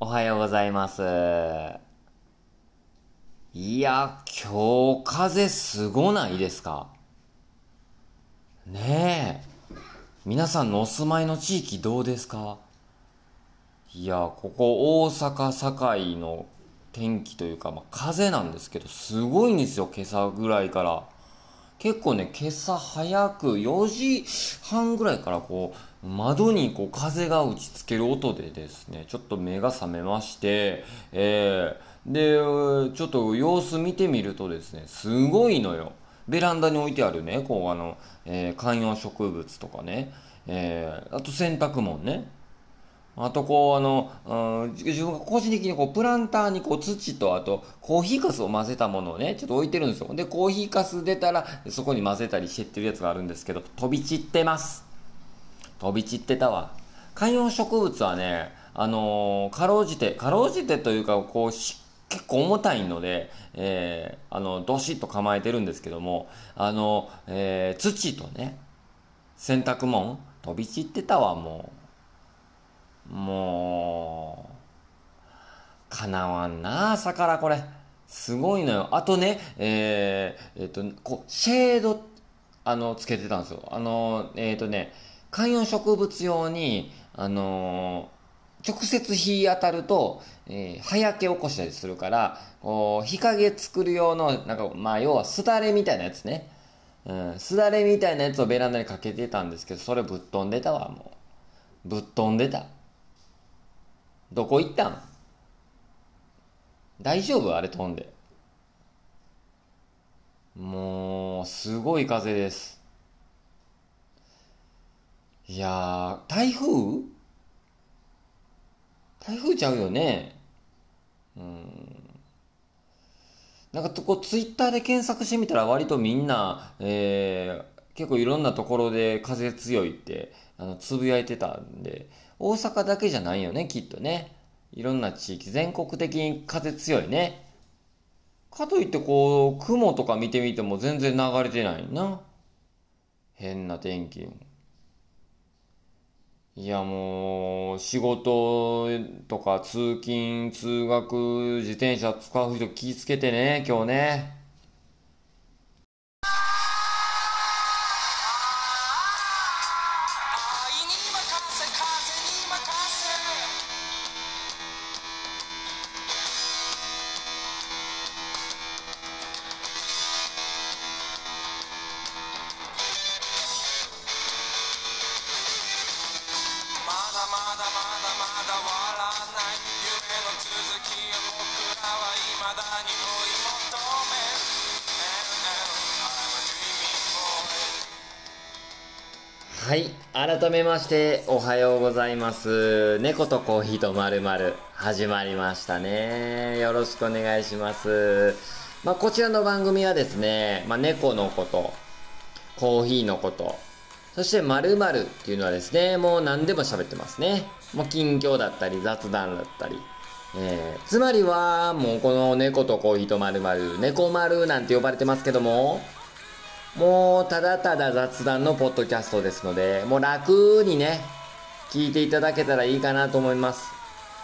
おはようございます。いや、今日風すごないですか？ねえ。皆さんのお住まいの地域どうですか？いや、ここ大阪堺の天気というか、まあ、風なんですけど、すごいんですよ、今朝ぐらいから。結構ね、今朝早く4時半ぐらいからこう、窓にこう風が打ちつける音でですね、ちょっと目が覚めまして、えー、で、ちょっと様子見てみるとですね、すごいのよ。ベランダに置いてあるね、こうあの、えー観葉植物とかね、えーあと洗濯物ね。あとこうあの、うん自分が個人的にこうプランターにこう土とあとコーヒーかすを混ぜたものをね、ちょっと置いてるんですよ。で、コーヒーかす出たらそこに混ぜたりしてってるやつがあるんですけど、飛び散ってます。飛び散ってたわ。観葉植物はね、あのーかろうじて、かろうじてというか、こうし、結構重たいので、えーあの、どしっと構えてるんですけども、あの、えー土とね、洗濯物、飛び散ってたわ、もう。もう、かなわんな、朝からこれ。すごいのよ。あとね、えー、えっ、と、こう、シェード、あの、つけてたんですよ。あの、えっ、とね、観葉植物用に、あの直接日当たると、えー、葉焼け起こしたりするから、こう、日陰作る用の、なんか、まあ、要はすだれみたいなやつね。うん、すだれみたいなやつをベランダにかけてたんですけど、それぶっ飛んでたわ、もう。ぶっ飛んでた。どこ行ったん？大丈夫？あれ飛んで。もう、すごい風です。いやー、台風？台風ちゃうよね。うん。なんかとこう、ツイッターで検索してみたら割とみんな、えー、結構いろんなところで風強いって、あの、つぶやいてたんで、大阪だけじゃないよね、きっとね。いろんな地域、全国的に風強いね。かといってこう、雲とか見てみても全然流れてないな。変な天気。いやもう、仕事とか通勤、通学、自転車使う人気ぃつけてね、今日ね。めまして、おはようございます。猫とコーヒーとまるまる始まりましたね。よろしくお願いします。まあ、こちらの番組はですね、まあ、猫のこと、コーヒーのこと、そして〇〇っていうのはですね、もう何でも喋ってますね。もう近況だったり雑談だったり。えー、つまりは、もうこの猫とコーヒーと〇〇、猫丸なんて呼ばれてますけども、もうただただ雑談のポッドキャストですので、もう楽にね、聞いていただけたらいいかなと思います。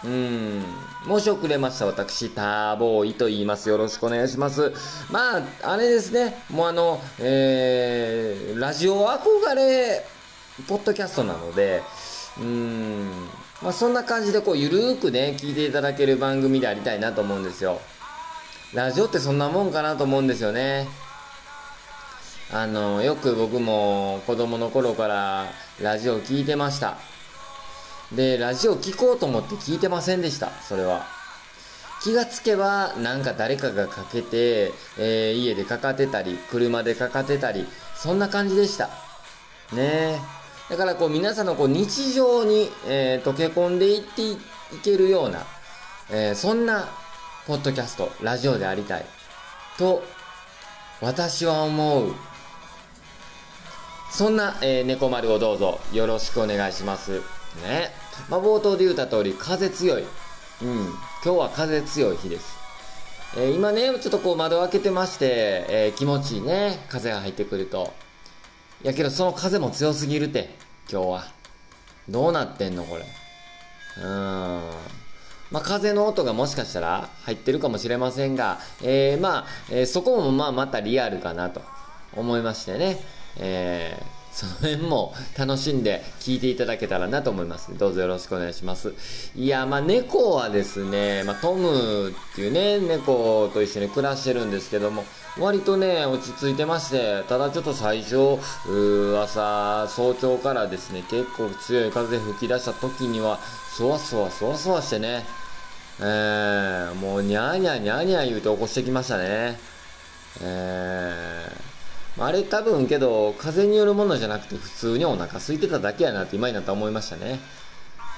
うん。申し遅れました。私、ターボーイと言います。よろしくお願いします。まあ、あれですね。もうあの、えー、ラジオ憧れ、ポッドキャストなので、うん。まあ、そんな感じでこう、ゆるーくね、聞いていただける番組でありたいなと思うんですよ。ラジオってそんなもんかなと思うんですよね。あの、よく僕も子供の頃からラジオ聞いてました。で、ラジオ聞こうと思って聞いてませんでした、それは。気がつけば、なんか誰かがかけて、えー家でかかってたり、車でかかってたり、そんな感じでした。ねえ。だからこう皆さんのこう日常に、えー溶け込んでいっていけるような、えーそんなポッドキャスト、ラジオでありたい。と、私は思う。そんな、えー、猫丸をどうぞよろしくお願いします。ね。まあ、冒頭で言った通り、風強い。うん。今日は風強い日です。えー今ね、ちょっとこう窓開けてまして、えー気持ちいいね。風が入ってくると。やけどその風も強すぎるて、今日は。どうなってんのこれ。うーん。まあ、風の音がもしかしたら入ってるかもしれませんが、えー、まあ、え、そこもまあまたリアルかなと思いましてね、えーその辺も楽しんで聞いていただけたらなと思います。どうぞよろしくお願いします。いや、まあ猫はですね、まあトムっていうね、猫と一緒に暮らしてるんですけども、割とね、落ち着いてまして、ただちょっと最初、朝、早朝からですね、結構強い風吹き出した時には、そわそわそわそわしてね、えー、もうニャーニャーニャーニャー言うて起こしてきましたね。えーあれ多分けど、風によるものじゃなくて普通にお腹空いてただけやなって今になったら思いましたね。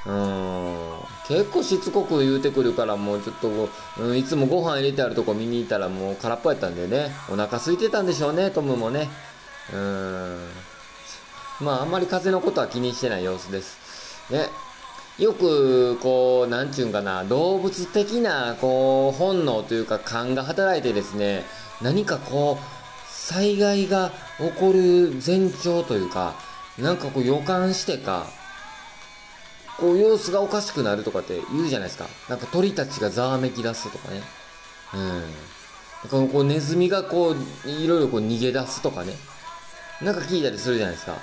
うん。結構しつこく言うてくるからもうちょっと、うん、いつもご飯入れてあるとこ見に行ったらもう空っぽやったんでね、お腹空いてたんでしょうね、トムもね。うん。まああんまり風のことは気にしてない様子です。ね。よく、こう、なんちゅうんかな、動物的な、こう、本能というか勘が働いてですね、何かこう、災害が起こる前兆というか、なんかこう予感してか、こう様子がおかしくなるとかって言うじゃないですか。なんか鳥たちがざわめき出すとかね。うん。こうネズミがこう、いろいろこう逃げ出すとかね。なんか聞いたりするじゃないですか。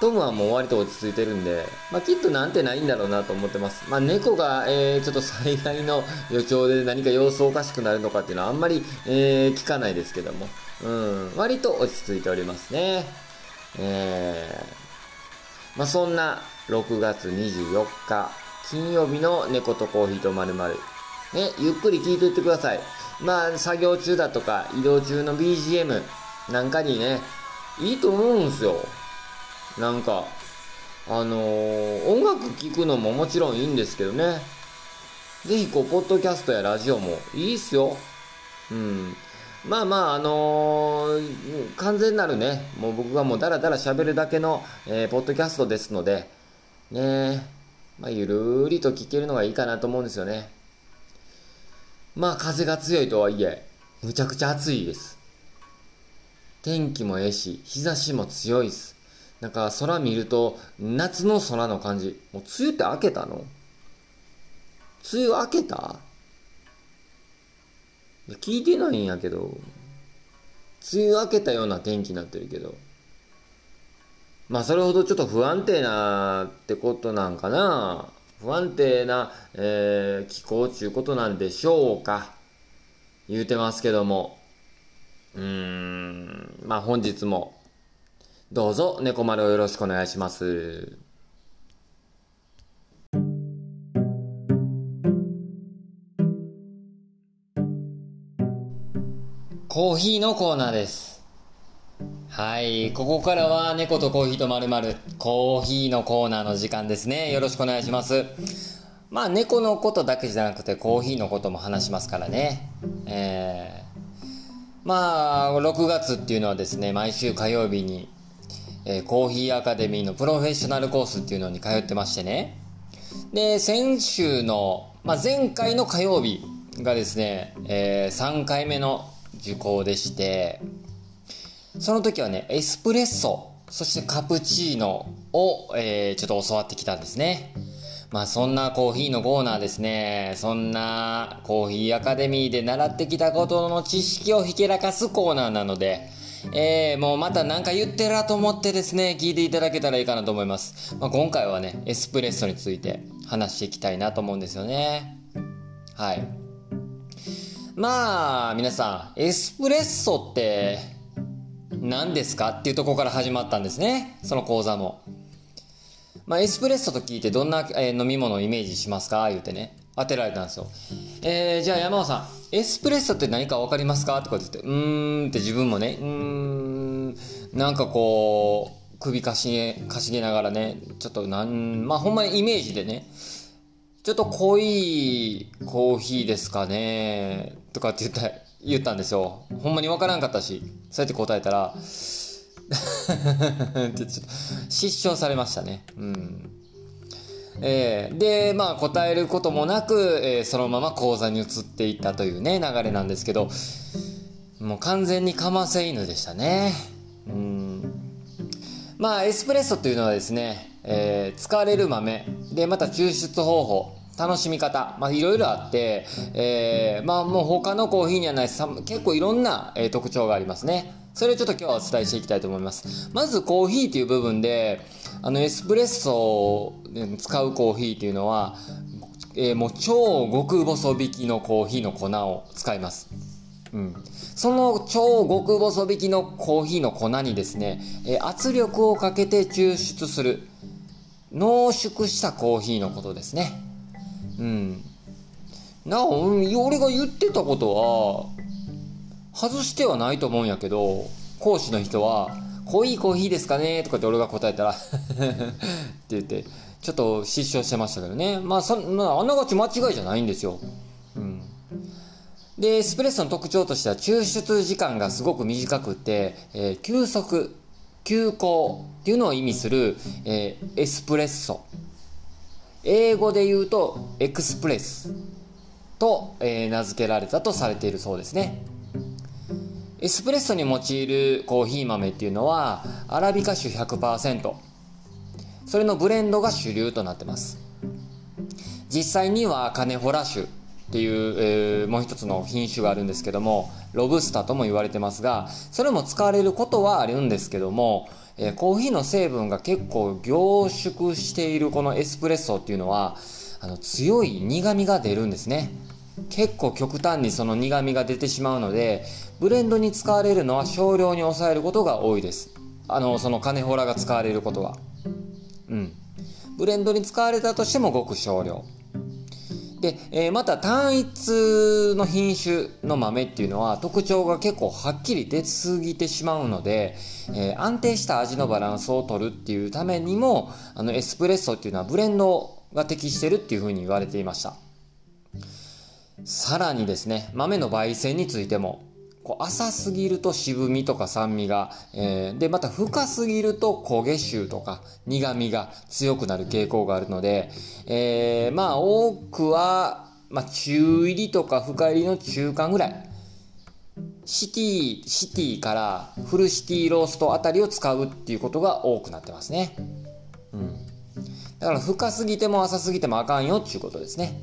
トムはもう割と落ち着いてるんで、まあ、きっとなんてないんだろうなと思ってます。まあ、猫が、えー、ちょっと災害の予兆で何か様子おかしくなるのかっていうのはあんまり、えー、聞かないですけども、うん、割と落ち着いておりますね。えー、まあ、そんな6月24日、金曜日の猫とコーヒーとまるまる。ね、ゆっくり聞いていってください。まあ、作業中だとか、移動中の BGM なんかにね、いいと思うんすよ。なんか、あのー、音楽聴くのももちろんいいんですけどね。ぜひこう、ポッドキャストやラジオもいいっすよ。うん。まあまあ、あのー、完全なるね、もう僕がもうダラダラ喋るだけの、えー、ポッドキャストですので、ねまあ、ゆるりと聞けるのがいいかなと思うんですよね。まあ、風が強いとはいえ、むちゃくちゃ暑いです。天気もええし、日差しも強いです。なんか空見ると夏の空の感じ。もう梅雨って明けたの？梅雨明けた？聞いてないんやけど、梅雨明けたような天気になってるけど。まあそれほどちょっと不安定なってことなんかな。不安定な、えー、気候ちゅうことなんでしょうか。言うてますけども。うーん、まあ本日もどうぞ猫丸をよろしくお願いします。コーヒーのコーナーです。はい。ここからは猫とコーヒーとまるまるコーヒーのコーナーの時間ですね。よろしくお願いします。まあ猫のことだけじゃなくてコーヒーのことも話しますからね。えー、まあ6月っていうのはですね、毎週火曜日にえー、コーヒーアカデミーのプロフェッショナルコースっていうのに通ってましてね。で、先週の、まあ、前回の火曜日がですね、えー、3回目の受講でして、その時はね、エスプレッソ、そしてカプチーノを、えー、ちょっと教わってきたんですね。まあそんなコーヒーのコーナーですね。そんなコーヒーアカデミーで習ってきたことの知識をひけらかすコーナーなので、えー、もうまた何か言ってるなと思ってですね、聞いていただけたらいいかなと思います。まあ、今回はね、エスプレッソについて話していきたいなと思うんですよね。はい。まあ、皆さん、エスプレッソって何ですかっていうとこから始まったんですね。その講座も。まあ、エスプレッソと聞いてどんな、飲み物をイメージしますか？言うてね。当てられたんですよ。えー、じゃあ山尾さん、エスプレッソって何か分かりますか？とか言って、うーんって自分もね、うーん、なんかこう、首かしげ、かしげながらね、ちょっとなん、まあほんまにイメージでね、ちょっと濃いコーヒーですかね、とかって言った、言ったんですよ。ほんまに分からんかったし、そうやって答えたら、失笑されましたね。うん。えー、で、まあ答えることもなく、えー、そのまま講座に移っていったというね、流れなんですけど、もう完全にかませ犬でしたね。うん。まあエスプレッソというのはですね、えー、使われる豆、で、また抽出方法、楽しみ方、まあ、いろいろあって、えーまあ、もう他のコーヒーにはない結構いろんな、特徴がありますね。それをちょっと今日はお伝えしていきたいと思います。まずコーヒーという部分で、あのエスプレッソで使うコーヒーというのは、えーもう超極細引きのコーヒーの粉を使います。うん、その超極細引きのコーヒーの粉にですね、え圧力をかけて抽出する濃縮したコーヒーのことですね。うん。なお、俺が言ってたことは、外してはないと思うんやけど、講師の人は、濃いコーヒーですかね？とかって俺が答えたら、って言って、ちょっと失笑してましたけどね。まあ、そまあ、あながち間違いじゃないんですよ。うん。で、エスプレッソの特徴としては抽出時間がすごく短くて、えー急速、急行っていうのを意味する、えーエスプレッソ。英語で言うとエクスプレスと、え名付けられたとされているそうですね。エスプレッソに用いるコーヒー豆っていうのはアラビカ種100%それのブレンドが主流となってます実際にはカネホラ種っていう、えーもう一つの品種があるんですけどもロブスターとも言われてますがそれも使われることはあるんですけども、えーコーヒーの成分が結構凝縮しているこのエスプレッソっていうのはあの強い苦みが出るんですね。結構極端にその苦みが出てしまうのでブレンドに使われるのは少量に抑えることが多いです。あのそのカネホラが使われることは。うん。ブレンドに使われたとしてもごく少量。で、えーまた単一の品種の豆っていうのは特徴が結構はっきり出過ぎてしまうので、えー安定した味のバランスを取るっていうためにもあのエスプレッソっていうのはブレンドが適してるっていうふうに言われていました。さらにですね豆の焙煎についてもこう浅すぎると渋みとか酸味が、えーでまた深すぎると焦げ臭とか苦みが強くなる傾向があるので、えーまあ多くは、まあ、中入りとか深入りの中間ぐらい。シティシティからフルシティローストあたりを使うっていうことが多くなってますね。うん。だから深すぎても浅すぎてもあかんよっていうことですね。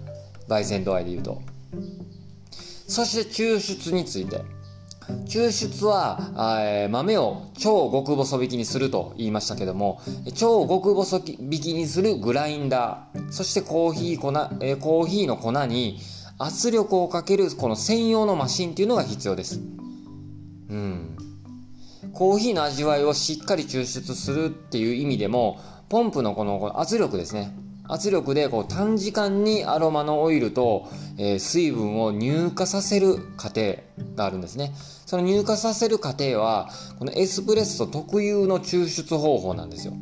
焙煎度合いで言うと。そして抽出について。抽出は、えー豆を超極細引きにすると言いましたけども超極細引きにするグラインダーそしてコーヒー粉、えーコーヒーの粉に圧力をかけるこの専用のマシンっていうのが必要です。うん。コーヒーの味わいをしっかり抽出するっていう意味でもポンプのこの圧力ですね。圧力でこう短時間にアロマのオイルと、えー水分を乳化させる過程があるんですね。その乳化させる過程はこのエスプレッソ特有の抽出方法なんですよ。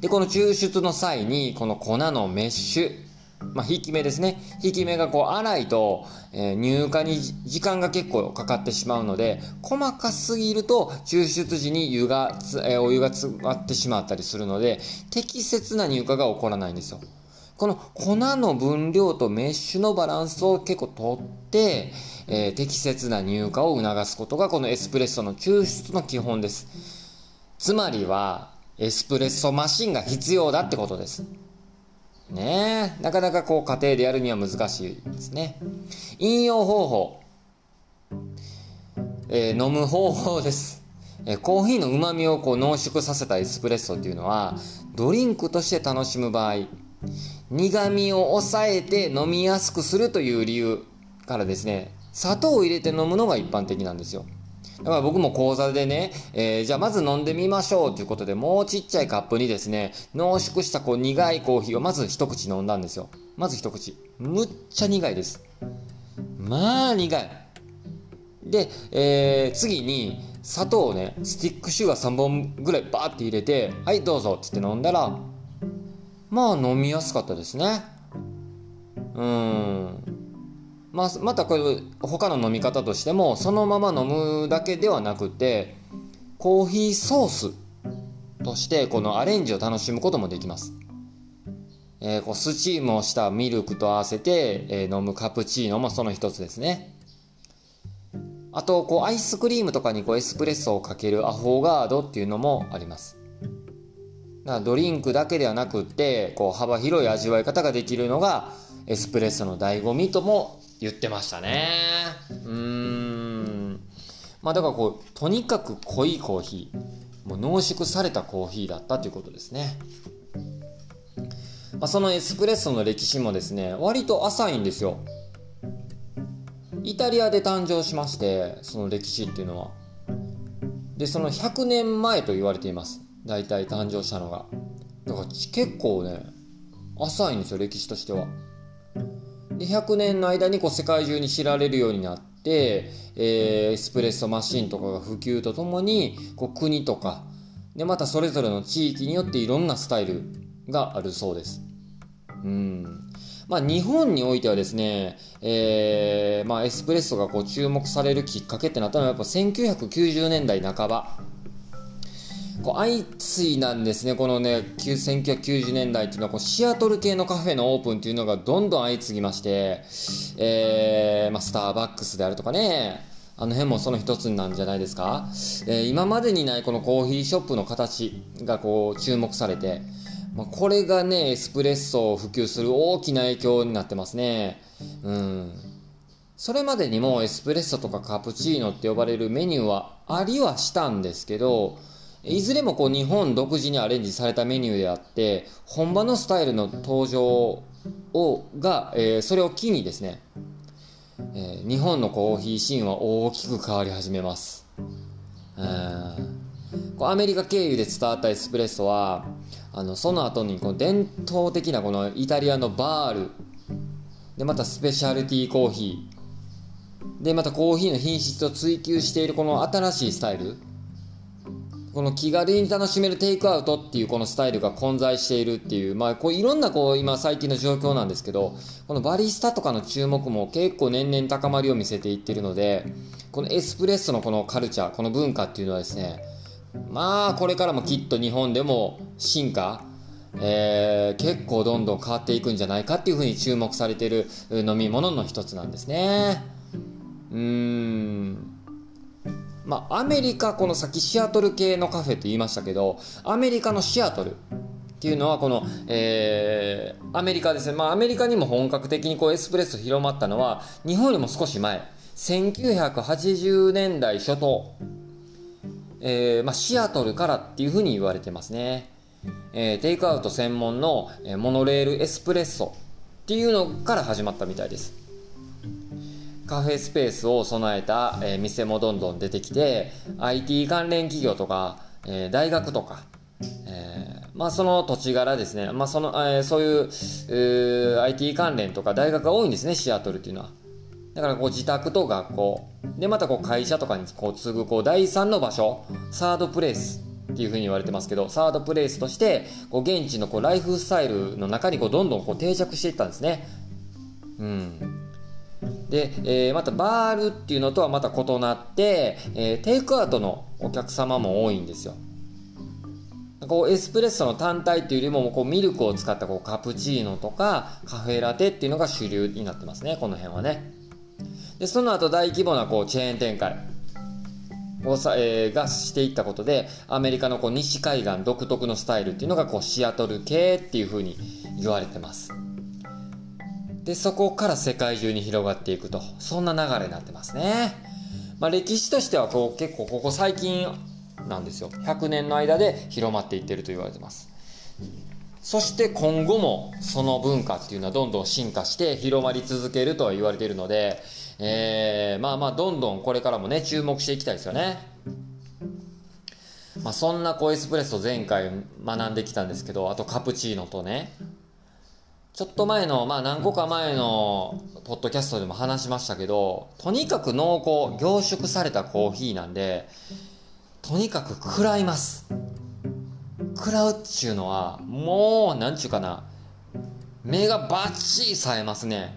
でこの抽出の際にこの粉のメッシュまあ、引き目ですね。引き目がこう粗いと、えー乳化に時間が結構かかってしまうので細かすぎると抽出時に湯が、えーお湯が詰まってしまったりするので適切な乳化が起こらないんですよ。この粉の分量とメッシュのバランスを結構とって、えー適切な乳化を促すことがこのエスプレッソの抽出の基本です。つまりはエスプレッソマシンが必要だってことです。ねえ。なかなかこう家庭でやるには難しいですね。飲用方法、えー飲む方法です、えーコーヒーのうまみをこう濃縮させたエスプレッソっていうのはドリンクとして楽しむ場合苦味を抑えて飲みやすくするという理由からですね砂糖を入れて飲むのが一般的なんですよ。だから僕も講座でね、えーじゃあまず飲んでみましょうということでもうちっちゃいカップにですね濃縮したこう苦いコーヒーをまず一口飲んだんですよ。まず一口。むっちゃ苦いです。まあ苦い。で、えー次に砂糖をねスティックシュガー3本ぐらいバーって入れてはいどうぞって言って飲んだらまあ飲みやすかったですね。うん。まあ、またこれ他の飲み方としてもそのまま飲むだけではなくてコーヒーソースとしてこのアレンジを楽しむこともできます、えーこうスチームをしたミルクと合わせて、えー飲むカプチーノもその一つですね。あとこうアイスクリームとかにこうエスプレッソをかけるアフォガードっていうのもあります。だからドリンクだけではなくってこう幅広い味わい方ができるのがエスプレッソの醍醐味とも言ってましたね。うーん。まあだからこうとにかく濃いコーヒーもう濃縮されたコーヒーだったということですね。まあ、そのエスプレッソの歴史もですね割と浅いんですよ。イタリアで誕生しましてその歴史っていうのは。でその100年前と言われています。大体誕生したのが。だから結構ね浅いんですよ歴史としては。で100年の間にこう世界中に知られるようになって、えーエスプレッソマシンとかが普及とともにこう国とかでまたそれぞれの地域によっていろんなスタイルがあるそうです。うん。まあ、日本においてはですね、えーまあ、エスプレッソがこう注目されるきっかけってなったのはやっぱ1990年代半ばこう相次いなんですね。このね1990年代っていうのはこうシアトル系のカフェのオープンっていうのがどんどん相次ぎまして、えーまあ、スターバックスであるとかね。あの辺もその一つなんじゃないですか、えー今までにないこのコーヒーショップの形がこう注目されてまあ、これがねエスプレッソを普及する大きな影響になってますね。うん。それまでにもエスプレッソとかカプチーノって呼ばれるメニューはありはしたんですけどいずれもこう日本独自にアレンジされたメニューであって本場のスタイルの登場をが、えーそれを機にですね、えー日本のコーヒーシーンは大きく変わり始めます。うんこうアメリカ経由で伝わったエスプレッソはあのその後にこの伝統的なこのイタリアのバールでまたスペシャルティーコーヒーでまたコーヒーの品質を追求しているこの新しいスタイルこの気軽に楽しめるテイクアウトっていうこのスタイルが混在しているっていう、まあ、こういろんなこう今最近の状況なんですけどこのバリスタとかの注目も結構年々高まりを見せていってるのでこのエスプレッソのこのカルチャーこの文化っていうのはですねまあこれからもきっと日本でも進化、えー結構どんどん変わっていくんじゃないかっていうふうに注目されてる飲み物の一つなんですね。うーん。まあアメリカこのさっきシアトル系のカフェって言いましたけどアメリカのシアトルっていうのはこの、えーアメリカですね。まあアメリカにも本格的にこうエスプレッソ広まったのは日本よりも少し前。1980年代初頭えーまあ、シアトルからっていうふうに言われてますね、えーテイクアウト専門の、モノレールエスプレッソっていうのから始まったみたいです。カフェスペースを備えた、えー店もどんどん出てきて IT 関連企業とか、えー大学とか、えーまあ、その土地柄ですね、まあそのえそういうう IT 関連とか大学が多いんですねシアトルっていうのは。だからこう自宅と学校。でまたこう会社とかにこう次ぐこう第三の場所サードプレイスっていうふうに言われてますけどサードプレイスとしてこう現地のこうライフスタイルの中にこうどんどんこう定着していったんですね。うん。で、えーまたバールっていうのとはまた異なって、えーテイクアウトのお客様も多いんですよ。こうエスプレッソの単体っていうよりもこうミルクを使ったこうカプチーノとかカフェラテっていうのが主流になってますねこの辺はね。でその後大規模なこうチェーン展開。をさ、えーがしていったことでアメリカのこう西海岸独特のスタイルっていうのがこうシアトル系っていう風に言われてます。でそこから世界中に広がっていくと。そんな流れになってますね、まあ、歴史としてはこう結構ここ最近なんですよ。100年の間で広まっていってると言われてます。そして今後もその文化っていうのはどんどん進化して広まり続けるとは言われているので、えーまあまあどんどんこれからもね注目していきたいですよね。まあそんなこうエスプレッソ前回学んできたんですけど、あとカプチーノとね、ちょっと前の、まあ何個か前のポッドキャストでも話しましたけど、とにかく濃厚、凝縮されたコーヒーなんで、とにかく食らいます。食らうっちゅうのはもうなんちゅうかな目がバッチリ冴えますね。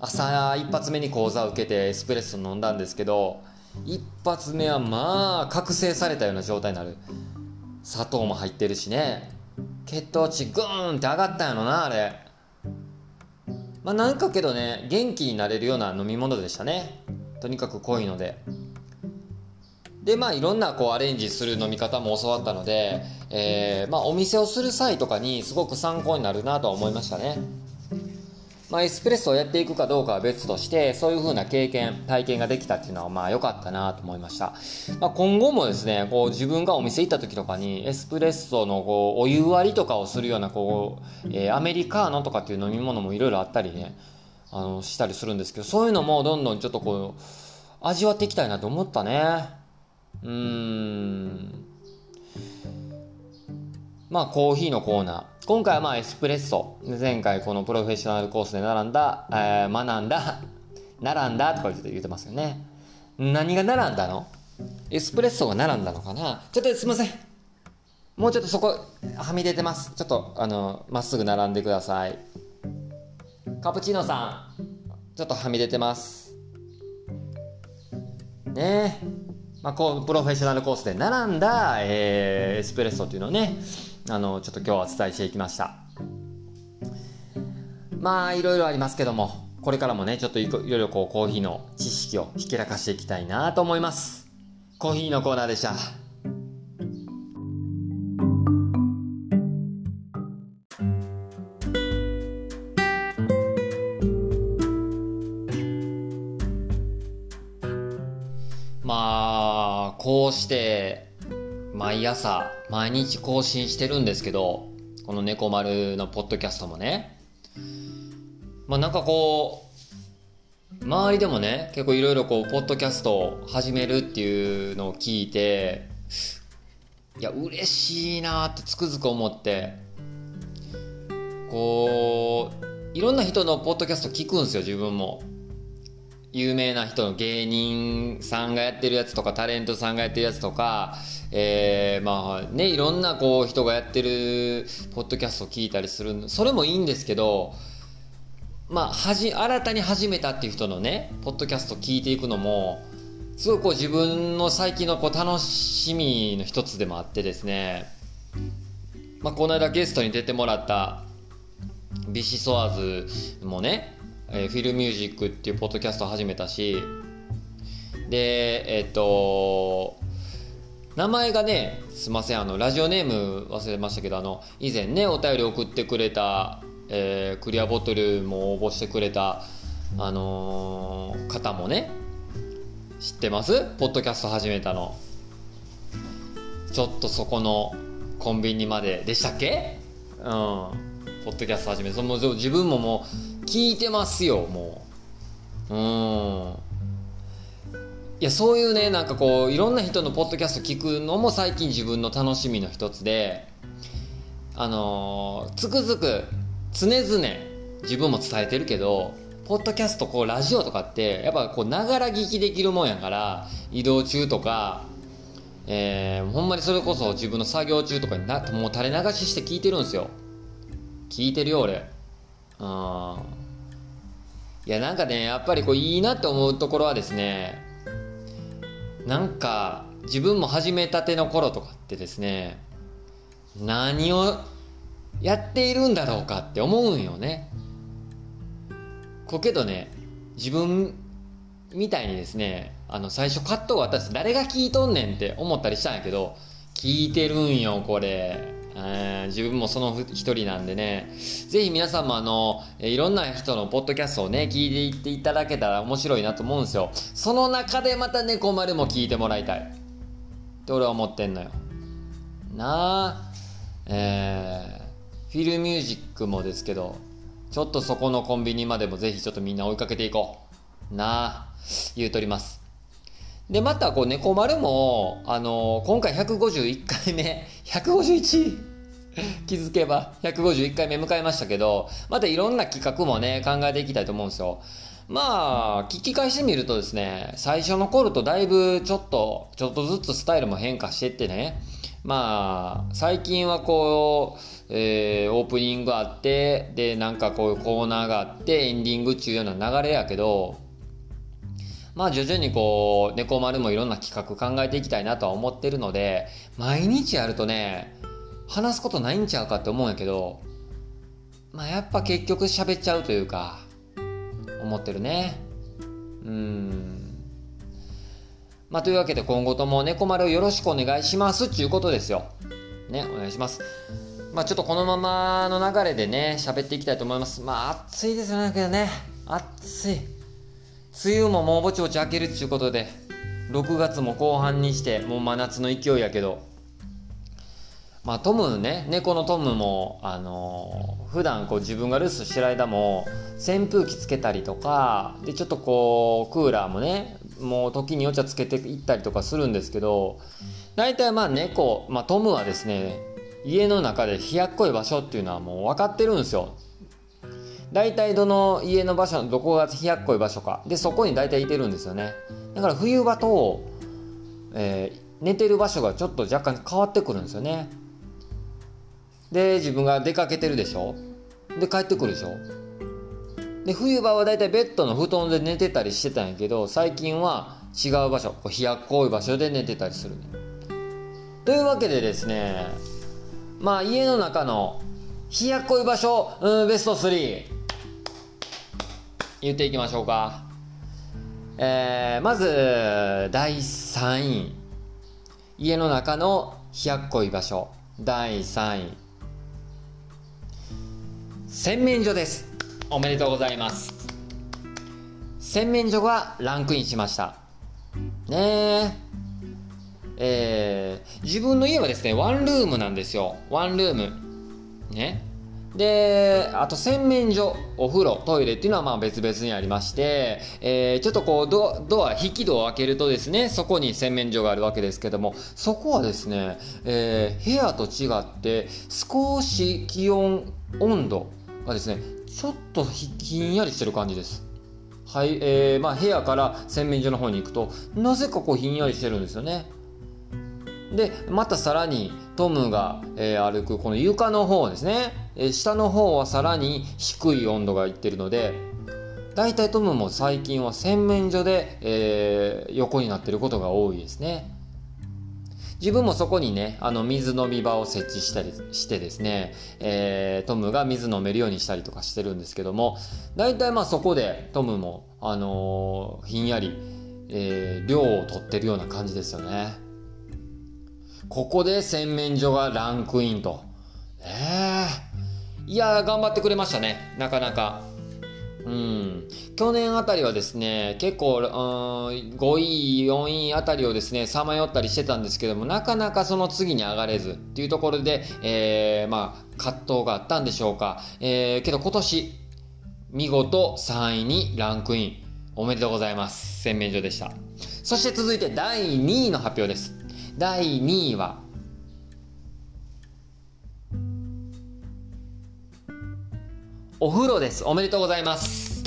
朝一発目に講座を受けてエスプレッソ飲んだんですけど一発目はまあ覚醒されたような状態になる。砂糖も入ってるしね。血糖値グーンって上がったんやろなあれ。まあなんかけどね元気になれるような飲み物でしたね。とにかく濃いので。でまあいろんなこうアレンジする飲み方も教わったので、えーまあ、お店をする際とかにすごく参考になるなとは思いましたね。まあ、エスプレッソをやっていくかどうかは別としてそういう風な経験体験ができたっていうのはまあ良かったなと思いました、まあ、今後もですねこう自分がお店行った時とかにエスプレッソのこうお湯割りとかをするようなこう、えーアメリカーノとかっていう飲み物もいろいろあったりねあのしたりするんですけどそういうのもどんどんちょっとこう味わっていきたいなと思ったね。うーん。まあコーヒーのコーナー。今回はまあエスプレッソ。前回このプロフェッショナルコースで並んだ、えー学んだ、並んだとか言って言ってますよね。何が並んだの？エスプレッソが並んだのかな？ちょっとすいません。もうちょっとそこ、はみ出てます。ちょっと、あの、まっすぐ並んでください。カプチーノさん、ちょっとはみ出てます。ねえ。まあ、こう、プロフェッショナルコースで並んだ、えーエスプレッソっていうのをね、あの、ちょっと今日はお伝えしていきました。まあ、いろいろありますけども、これからもね、ちょっといろいろこう、コーヒーの知識をひけらかしていきたいなと思います。コーヒーのコーナーでした。まあ、こうして、毎朝、毎日更新してるんですけど、この猫丸のポッドキャストもね。まあなんかこう、周りでもね、結構いろいろこう、ポッドキャストを始めるっていうのを聞いて、いや、嬉しいなってつくづく思って、こう、いろんな人のポッドキャスト聞くんですよ、自分も。有名な人の芸人さんがやってるやつとかタレントさんがやってるやつとか、えーまあねいろんなこう人がやってるポッドキャストを聞いたりするそれもいいんですけどまあはじ新たに始めたっていう人のねポッドキャストを聞いていくのもすごいこう自分の最近のこう楽しみの一つでもあってですね。まあこの間ゲストに出てもらったビシソワーズもねえーフィルミュージックっていうポッドキャストを始めたしでえっと名前がねすいませんあのラジオネーム忘れましたけどあの以前ねお便り送ってくれた、えークリアボトルも応募してくれたあのー方もね知ってます？ポッドキャスト始めたの。ちょっとそこのコンビニまででしたっけ？うん。ポッドキャスト始めその自分ももう聞いてますよもう。うん。いやそういうねなんかこういろんな人のポッドキャスト聞くのも最近自分の楽しみの一つであのーつくづく常々自分も伝えてるけどポッドキャストこうラジオとかってやっぱこうながら聞きできるもんやから移動中とかえーほんまにそれこそ自分の作業中とかになもう垂れ流しして聞いてるんですよ。聞いてるよ俺。うん。いやなんかねやっぱりこういいなって思うところはですねなんか自分も始めたての頃とかってですね何をやっているんだろうかって思うんよね。こけどね自分みたいにですねあの最初カットが私誰が聞いとんねんって思ったりしたんやけど聞いてるんよこれ。うん自分もその一人なんでね。ぜひ皆さんもあのえいろんな人のポッドキャストをね聞いていっていただけたら面白いなと思うんですよ。その中でまた猫丸も聞いてもらいたい。って俺は思ってんのよ。なあえー、フィルミュージックもですけどちょっとそこのコンビニまでもぜひちょっとみんな追いかけていこう。なあ言うとります。でまたこう猫丸もあの今回151回目 151? 気づけば151回目迎えましたけどまたいろんな企画もね考えていきたいと思うんですよまあ聞き返してみるとですね最初の頃とだいぶちょっとちょっとずつスタイルも変化してってねまあ最近はこう、えーオープニングあってでなんかこういうコーナーがあってエンディングっちゅうような流れやけどまあ徐々にこう、猫丸もいろんな企画考えていきたいなとは思ってるので、毎日やるとね、話すことないんちゃうかって思うんやけど、まあやっぱ結局喋っちゃうというか、思ってるね。うん。まあ、というわけで今後とも猫丸をよろしくお願いしますっていうことですよ。ね、お願いします。まあ、ちょっとこのままの流れでね、喋っていきたいと思います。まあ、暑いですよね、けどね。暑い。梅雨ももうぼちぼち明けるっていうことで、6月も後半にして、もう真夏の勢いやけど、まあ、トムね、猫のトムも、あのー普段こう自分が留守してる間も、扇風機つけたりとか、で、ちょっとこう、クーラーもね、もう時によっちゃつけていったりとかするんですけど、大体まあ猫、まあトムはですね、家の中で冷やっこい場所っていうのはもう分かってるんですよ。大体どの家の場所の、どこが冷やっこい場所か。で、そこに大体いてるんですよね。だから冬場と、えー寝てる場所がちょっと若干変わってくるんですよね。で、自分が出かけてるでしょで、帰ってくるでしょで、冬場はだいたいベッドの布団で寝てたりしてたんやけど、最近は違う場所、こう冷やっこい場所で寝てたりする。というわけでですね、まあ家の中の冷やっこい場所、うん、ベスト3、言っていきましょうか。えー、まず、第3位。家の中の冷やっこい場所。第3位。洗面所です。おめでとうございます。洗面所がランクインしました。ねえ。えー、自分の家はですね、ワンルームなんですよ。ワンルーム。ね。で、あと洗面所、お風呂、トイレっていうのはまあ別々にありまして、えーちょっとこうドドア、引き戸を開けるとですね、そこに洗面所があるわけですけども、そこはですね、えー部屋と違って少し気温、温度がですね、ちょっとひひんやりしてる感じです。はい、えーまあ部屋から洗面所の方に行くと、なぜかこうひんやりしてるんですよね。でまたさらにトムが、えー歩くこの床の方ですね、え下の方はさらに低い温度がいってるのでだいたいトムも最近は洗面所で、えー横になってることが多いですね。自分もそこにねあの水飲み場を設置したりしてですね、えートムが水飲めるようにしたりとかしてるんですけどもだいたいまあそこでトムも、あのーひんやり、え量を取ってるような感じですよね。ここで洗面所がランクインと。ええ。いや、頑張ってくれましたね。なかなか。うん。去年あたりはですね、結構、うん5位、4位あたりをですね、さまよったりしてたんですけども、なかなかその次に上がれずっていうところで、えー、まあ、葛藤があったんでしょうか。えー、けど今年、見事3位にランクイン。おめでとうございます。洗面所でした。そして続いて第2位の発表です。第2位は、お風呂です。おめでとうございます。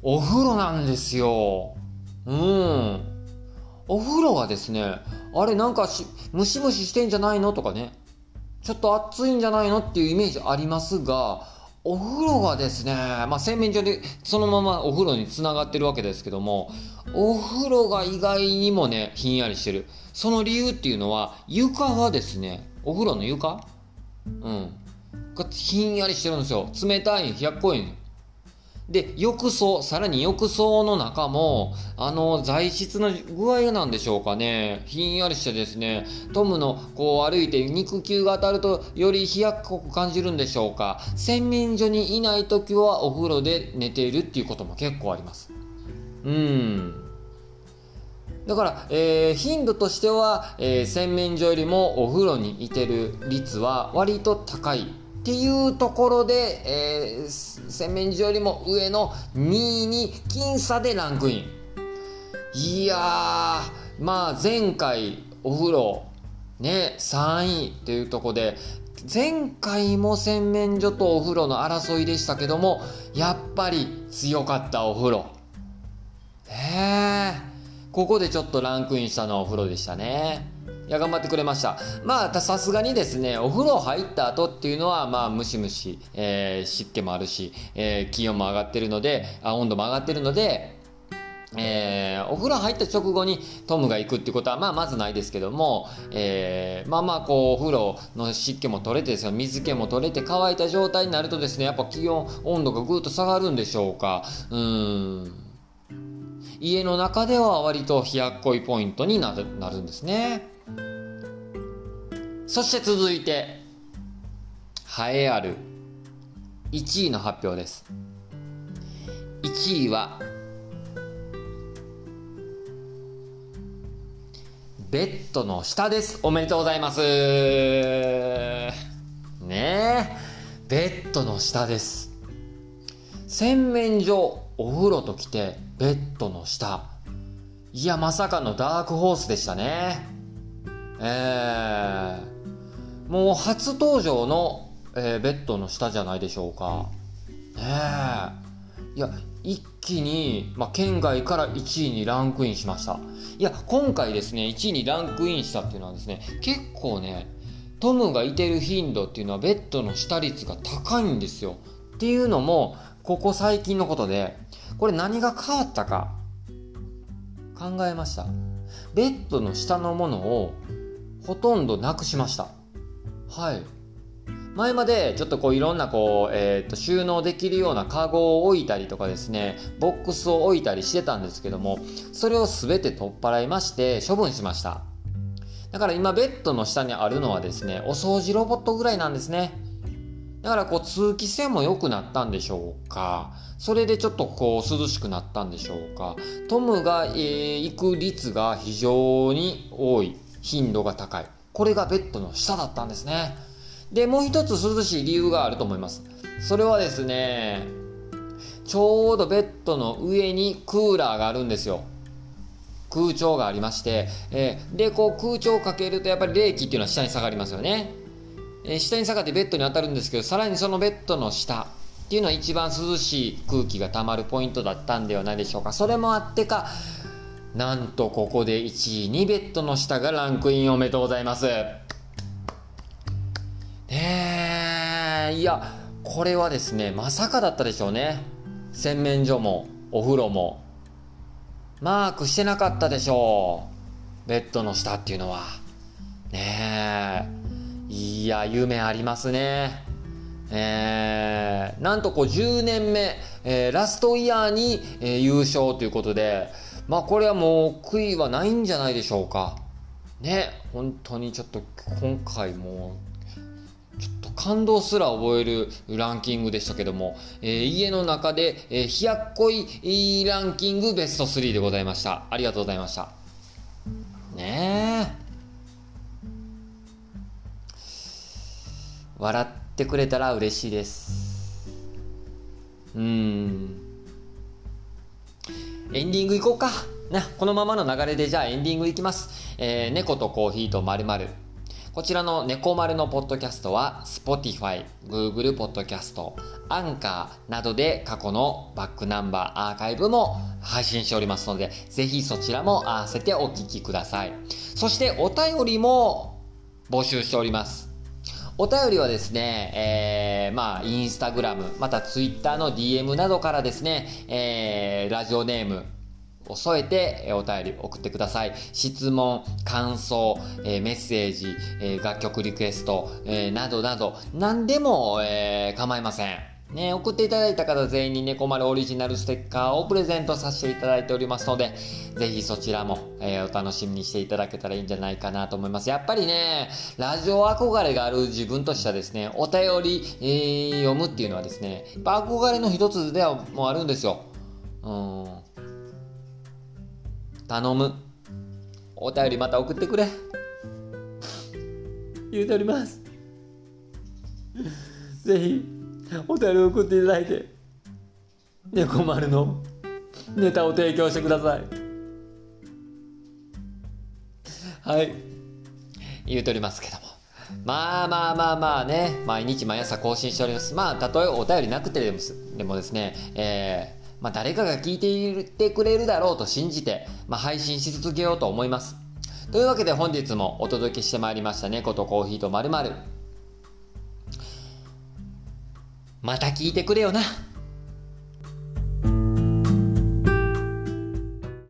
お風呂なんですよ。うん。お風呂はですね、あれなんかし、ムシムシしてんじゃないのとかね、ちょっと暑いんじゃないのっていうイメージありますが、お風呂がですね、まあ、洗面所でそのままお風呂につながってるわけですけども、お風呂が意外にもね、ひんやりしてる。その理由っていうのは、床はですね、お風呂の床？うん。がひんやりしてるんですよ。冷たい、冷やっこいで、浴槽、さらに浴槽の中も、あの、材質の具合なんでしょうかね。ひんやりしてですね、トムのこう歩いて肉球が当たるとより冷やっこく感じるんでしょうか。洗面所にいない時はお風呂で寝ているっていうことも結構あります。うん。だから、えー頻度としては、えー洗面所よりもお風呂にいてる率は割と高いていうところで、えー洗面所よりも上の2位に僅差でランクイン。いやー、まあ前回お風呂ね、3位っていうとこで、前回も洗面所とお風呂の争いでしたけども、やっぱり強かったお風呂。ねえ。ここでちょっとランクインしたのはお風呂でしたね。いや、頑張ってくれました。まあ、さすがにですね、お風呂入った後っていうのは、まあ、ムシムシ、えー湿気もあるし、えー気温も上がってるので、あ温度も上がってるので、えーお風呂入った直後にトムが行くってことは、まあ、まずないですけども、えーまあまあ、こう、お風呂の湿気も取れてですよ、水気も取れて乾いた状態になるとですね、やっぱ気温、温度がぐっと下がるんでしょうか。うん。家の中では割と冷やっこいポイントになるなるんですねそして続いて栄えある。1位の発表です。1位はベッドの下です。おめでとうございます。ねえ。ベッドの下です。洗面所お風呂ときてベッドの下。いやまさかのダークホースでしたね。えー、もう初登場の、えー、ベッドの下じゃないでしょうか。ねえ。いや一気に、まあ、県外から1位にランクインしました。いや今回ですね1位にランクインしたっていうのはですね結構ねトムがいてる頻度っていうのはベッドの下率が高いんですよ。っていうのもここ最近のことでこれ何が変わったか考えました。ベッドの下のものをほとんどなくしましたはい。前までちょっとこういろんなこう、えー、と収納できるようなカゴを置いたりとかですねボックスを置いたりしてたんですけどもそれを全て取っ払いまして処分しました。だから今ベッドの下にあるのはですねお掃除ロボットぐらいなんですね。だからこう通気性も良くなったんでしょうか。それでちょっとこう涼しくなったんでしょうか。トムが、えー、行く率が非常に多い。頻度が高い。これがベッドの下だったんですねで、もう一つ涼しい理由があると思います。それはですね、ちょうどベッドの上にクーラーがあるんですよ。空調がありまして、えー、で、こう空調をかけるとやっぱり冷気っていうのは下に下がりますよね。えー、下に下がってベッドに当たるんですけど、さらにそのベッドの下っていうのは一番涼しい空気がたまるポイントだったんではないでしょうか。それもあってか、なんとここで1位にベッドの下がランクインおめでとうございます。ねえいやこれはですねまさかだったでしょうね。洗面所もお風呂もマークしてなかったでしょう。ベッドの下っていうのは。ねえいや夢ありますね。えー、なんとこう10年目、えー、ラストイヤーに、えー、優勝ということでまあこれはもう悔いはないんじゃないでしょうかね本当にちょっと今回もちょっと感動すら覚えるランキングでしたけども、えー、家の中で、えー、冷やっこいランキングベスト3でございました。ありがとうございました。ねえ。笑ってくれたら嬉しいです。うん。エンディングいこうか。な、このままの流れでじゃあエンディングいきます。えー、猫とコーヒーとまる。こちらの猫丸のポッドキャストは Spotify、Google Podcast、アンカーなどで過去のバックナンバーアーカイブも配信しておりますので、ぜひそちらも合わせてお聞きください。そしてお便りも募集しております。お便りはですね、えー、まあ、インスタグラム、またツイッターの DM などからですね、えー、ラジオネーム、を添えてお便り送ってください。質問、感想、メッセージ、楽曲リクエスト、などなど、何でもえ構いません。ね、送っていただいた方全員に猫丸オリジナルステッカーをプレゼントさせていただいておりますので、ぜひそちらも、えー、お楽しみにしていただけたらいいんじゃないかなと思います。やっぱりね、ラジオ憧れがある自分としてはですね、お便り、えー、読むっていうのはですね、憧れの一つではもうあるんですよ。うん頼む。お便りまた送ってくれ。言うております。ぜひ、お便り送っていただいて、猫丸のネタを提供してください。はい。言うておりますけども。まあまあまあまあね、毎日毎朝更新しております。まあ、たとえお便りなくてでもでもですね、えー、まあ、誰かが聞いていてくれるだろうと信じて、まあ、配信し続けようと思います。というわけで本日もお届けしてまいりました猫とコーヒーとまるまる。また聞いてくれよな。